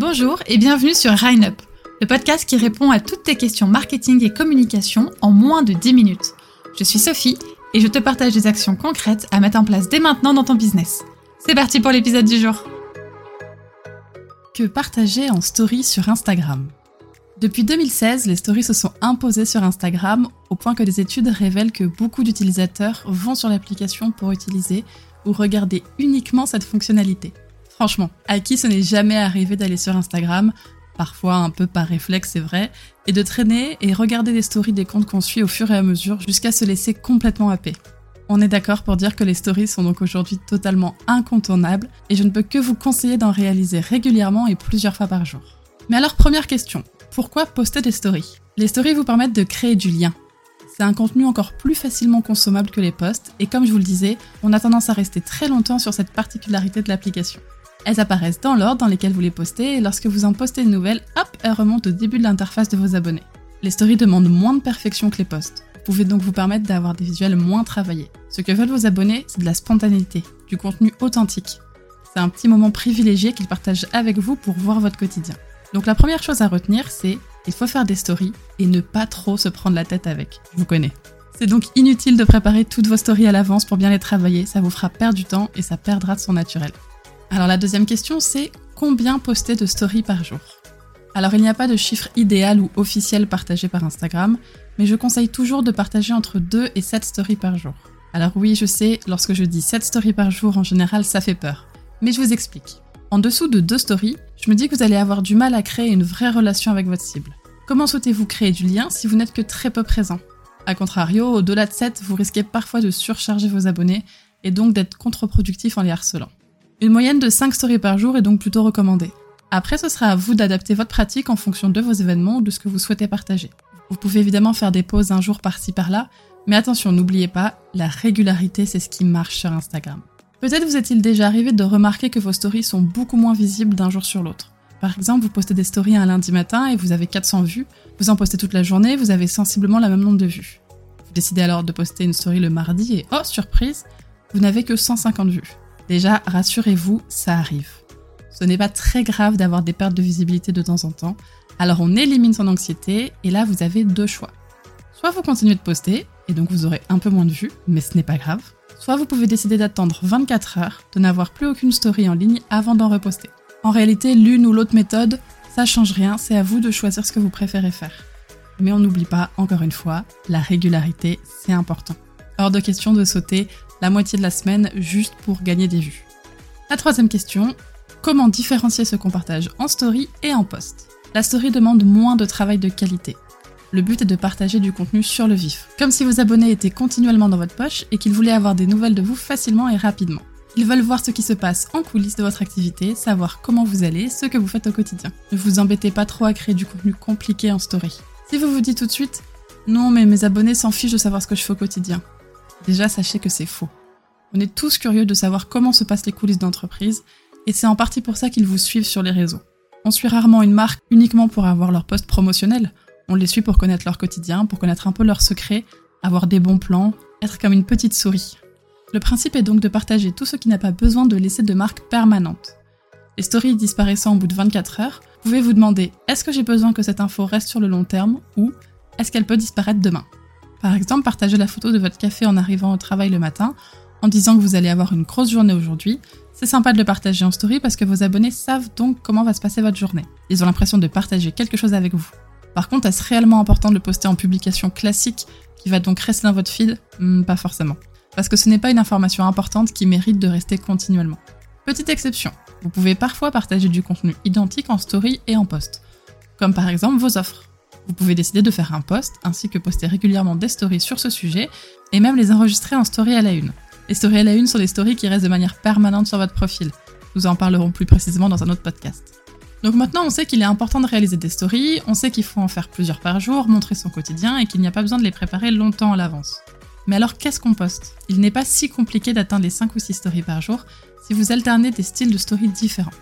Bonjour et bienvenue sur Up, le podcast qui répond à toutes tes questions marketing et communication en moins de 10 minutes. Je suis Sophie et je te partage des actions concrètes à mettre en place dès maintenant dans ton business. C'est parti pour l'épisode du jour. Que partager en story sur Instagram? Depuis 2016, les stories se sont imposées sur Instagram au point que des études révèlent que beaucoup d'utilisateurs vont sur l'application pour utiliser ou regarder uniquement cette fonctionnalité. Franchement, à qui ce n'est jamais arrivé d'aller sur Instagram, parfois un peu par réflexe c'est vrai, et de traîner et regarder les stories des comptes qu'on suit au fur et à mesure jusqu'à se laisser complètement happer. On est d'accord pour dire que les stories sont donc aujourd'hui totalement incontournables et je ne peux que vous conseiller d'en réaliser régulièrement et plusieurs fois par jour. Mais alors première question, pourquoi poster des stories? Les stories vous permettent de créer du lien. C'est un contenu encore plus facilement consommable que les posts et comme je vous le disais, on a tendance à rester très longtemps sur cette particularité de l'application. Elles apparaissent dans l'ordre dans lesquels vous les postez et lorsque vous en postez une nouvelle, hop, elles remontent au début de l'interface de vos abonnés. Les stories demandent moins de perfection que les posts. Vous pouvez donc vous permettre d'avoir des visuels moins travaillés. Ce que veulent vos abonnés, c'est de la spontanéité, du contenu authentique. C'est un petit moment privilégié qu'ils partagent avec vous pour voir votre quotidien. Donc la première chose à retenir, c'est il faut faire des stories et ne pas trop se prendre la tête avec. Je vous connais. C'est donc inutile de préparer toutes vos stories à l'avance pour bien les travailler, ça vous fera perdre du temps et ça perdra de son naturel. Alors la deuxième question, c'est combien poster de stories par jour? Alors il n'y a pas de chiffre idéal ou officiel partagé par Instagram, mais je conseille toujours de partager entre 2 et 7 stories par jour. Alors oui, je sais, lorsque je dis 7 stories par jour, en général, ça fait peur. Mais je vous explique. En dessous de 2 stories, je me dis que vous allez avoir du mal à créer une vraie relation avec votre cible. Comment souhaitez-vous créer du lien si vous n'êtes que très peu présent? A contrario, au-delà de 7, vous risquez parfois de surcharger vos abonnés et donc d'être contre-productif en les harcelant. Une moyenne de 5 stories par jour est donc plutôt recommandée. Après, ce sera à vous d'adapter votre pratique en fonction de vos événements ou de ce que vous souhaitez partager. Vous pouvez évidemment faire des pauses un jour par-ci par-là, mais attention, n'oubliez pas, la régularité, c'est ce qui marche sur Instagram. Peut-être vous est-il déjà arrivé de remarquer que vos stories sont beaucoup moins visibles d'un jour sur l'autre. Par exemple, vous postez des stories un lundi matin et vous avez 400 vues, vous en postez toute la journée, vous avez sensiblement la même nombre de vues. Vous décidez alors de poster une story le mardi et oh surprise, vous n'avez que 150 vues. Déjà, rassurez-vous, ça arrive. Ce n'est pas très grave d'avoir des pertes de visibilité de temps en temps, alors on élimine son anxiété et là vous avez deux choix. Soit vous continuez de poster, et donc vous aurez un peu moins de vues, mais ce n'est pas grave. Soit vous pouvez décider d'attendre 24 heures, de n'avoir plus aucune story en ligne avant d'en reposter. En réalité, l'une ou l'autre méthode, ça change rien, c'est à vous de choisir ce que vous préférez faire. Mais on n'oublie pas, encore une fois, la régularité, c'est important. Hors de question de sauter la moitié de la semaine juste pour gagner des vues. La troisième question, comment différencier ce qu'on partage en story et en post? La story demande moins de travail de qualité. Le but est de partager du contenu sur le vif, comme si vos abonnés étaient continuellement dans votre poche et qu'ils voulaient avoir des nouvelles de vous facilement et rapidement. Ils veulent voir ce qui se passe en coulisses de votre activité, savoir comment vous allez, ce que vous faites au quotidien. Ne vous embêtez pas trop à créer du contenu compliqué en story. Si vous vous dites tout de suite non mais mes abonnés s'en fichent de savoir ce que je fais au quotidien, déjà sachez que c'est faux. On est tous curieux de savoir comment se passent les coulisses d'entreprise, et c'est en partie pour ça qu'ils vous suivent sur les réseaux. On suit rarement une marque uniquement pour avoir leur poste promotionnel, on les suit pour connaître leur quotidien, pour connaître un peu leurs secrets, avoir des bons plans, être comme une petite souris. Le principe est donc de partager tout ce qui n'a pas besoin de laisser de marque permanente. Les stories disparaissant au bout de 24 heures, vous pouvez vous demander est-ce que j'ai besoin que cette info reste sur le long terme ou est-ce qu'elle peut disparaître demain? Par exemple, partagez la photo de votre café en arrivant au travail le matin, en disant que vous allez avoir une grosse journée aujourd'hui. C'est sympa de le partager en story parce que vos abonnés savent donc comment va se passer votre journée. Ils ont l'impression de partager quelque chose avec vous. Par contre, est-ce réellement important de le poster en publication classique qui va donc rester dans votre feed hmm, Pas forcément. Parce que ce n'est pas une information importante qui mérite de rester continuellement. Petite exception, vous pouvez parfois partager du contenu identique en story et en post. Comme par exemple vos offres. Vous pouvez décider de faire un post ainsi que poster régulièrement des stories sur ce sujet et même les enregistrer en story à la une. Les stories à la une sont des stories qui restent de manière permanente sur votre profil. Nous en parlerons plus précisément dans un autre podcast. Donc maintenant, on sait qu'il est important de réaliser des stories, on sait qu'il faut en faire plusieurs par jour, montrer son quotidien et qu'il n'y a pas besoin de les préparer longtemps à l'avance. Mais alors qu'est-ce qu'on poste? Il n'est pas si compliqué d'atteindre les 5 ou 6 stories par jour si vous alternez des styles de stories différents.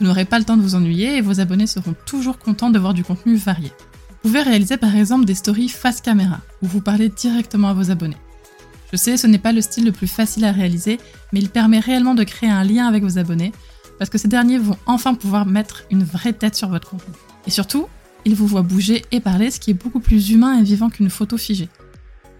Vous n'aurez pas le temps de vous ennuyer et vos abonnés seront toujours contents de voir du contenu varié. Vous pouvez réaliser par exemple des stories face caméra, où vous parlez directement à vos abonnés. Je sais, ce n'est pas le style le plus facile à réaliser, mais il permet réellement de créer un lien avec vos abonnés, parce que ces derniers vont enfin pouvoir mettre une vraie tête sur votre contenu. Et surtout, ils vous voient bouger et parler, ce qui est beaucoup plus humain et vivant qu'une photo figée.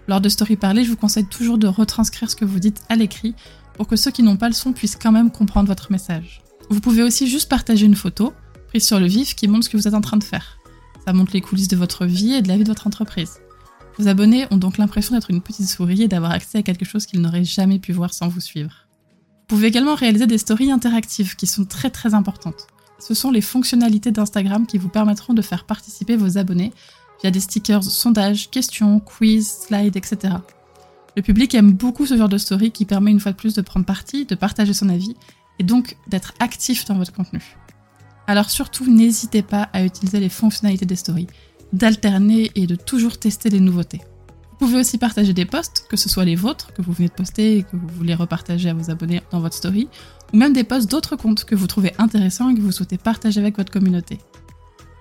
Lors de story parler, je vous conseille toujours de retranscrire ce que vous dites à l'écrit pour que ceux qui n'ont pas le son puissent quand même comprendre votre message. Vous pouvez aussi juste partager une photo, prise sur le vif, qui montre ce que vous êtes en train de faire. Ça montre les coulisses de votre vie et de la vie de votre entreprise. Vos abonnés ont donc l'impression d'être une petite souris et d'avoir accès à quelque chose qu'ils n'auraient jamais pu voir sans vous suivre. Vous pouvez également réaliser des stories interactives qui sont très très importantes. Ce sont les fonctionnalités d'Instagram qui vous permettront de faire participer vos abonnés via des stickers, sondages, questions, quiz, slides, etc. Le public aime beaucoup ce genre de story qui permet une fois de plus de prendre parti, de partager son avis et donc d'être actif dans votre contenu. Alors surtout, n'hésitez pas à utiliser les fonctionnalités des stories, d'alterner et de toujours tester les nouveautés. Vous pouvez aussi partager des posts, que ce soit les vôtres que vous venez de poster et que vous voulez repartager à vos abonnés dans votre story, ou même des posts d'autres comptes que vous trouvez intéressants et que vous souhaitez partager avec votre communauté.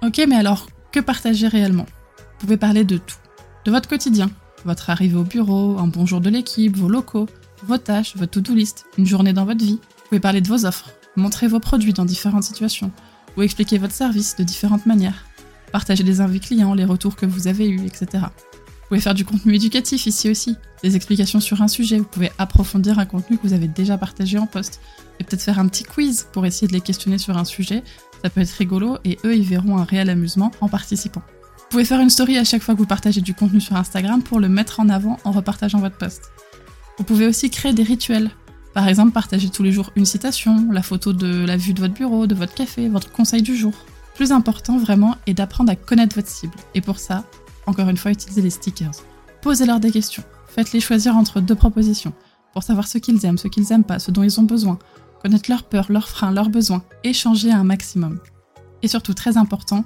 Ok, mais alors, que partager réellement? Vous pouvez parler de tout. De votre quotidien, votre arrivée au bureau, un bonjour de l'équipe, vos locaux, vos tâches, votre to-do list, une journée dans votre vie. Vous pouvez parler de vos offres, montrer vos produits dans différentes situations, ou expliquer votre service de différentes manières, partager les envies clients, les retours que vous avez eus, etc. Vous pouvez faire du contenu éducatif ici aussi, des explications sur un sujet, vous pouvez approfondir un contenu que vous avez déjà partagé en poste, et peut-être faire un petit quiz pour essayer de les questionner sur un sujet, ça peut être rigolo et eux ils verront un réel amusement en participant. Vous pouvez faire une story à chaque fois que vous partagez du contenu sur Instagram pour le mettre en avant en repartageant votre post. Vous pouvez aussi créer des rituels. Par exemple, partager tous les jours une citation, la photo de la vue de votre bureau, de votre café, votre conseil du jour. Plus important vraiment est d'apprendre à connaître votre cible. Et pour ça, encore une fois, utilisez les stickers. Posez-leur des questions. Faites-les choisir entre deux propositions pour savoir ce qu'ils aiment, ce qu'ils n'aiment pas, ce dont ils ont besoin. Connaître leurs peurs, leurs freins, leurs besoins. Échanger un maximum. Et surtout, très important,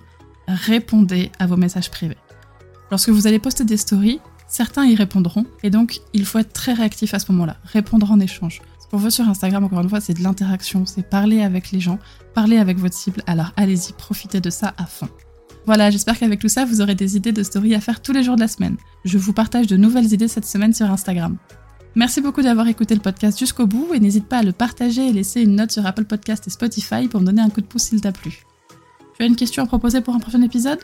répondez à vos messages privés. Lorsque vous allez poster des stories, certains y répondront, et donc il faut être très réactif à ce moment-là, répondre en échange. Ce qu'on veut sur Instagram, encore une fois, c'est de l'interaction, c'est parler avec les gens, parler avec votre cible, alors allez-y, profitez de ça à fond. Voilà, j'espère qu'avec tout ça, vous aurez des idées de stories à faire tous les jours de la semaine. Je vous partage de nouvelles idées cette semaine sur Instagram. Merci beaucoup d'avoir écouté le podcast jusqu'au bout et n'hésite pas à le partager et laisser une note sur Apple Podcast et Spotify pour me donner un coup de pouce s'il t'a plu. Tu as une question à proposer pour un prochain épisode?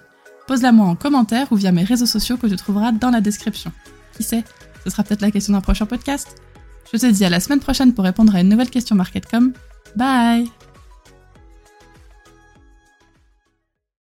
Pose-la moi en commentaire ou via mes réseaux sociaux que tu trouveras dans la description. Qui sait, ce sera peut-être la question d'un prochain podcast. Je te dis à la semaine prochaine pour répondre à une nouvelle question Marketcom. Bye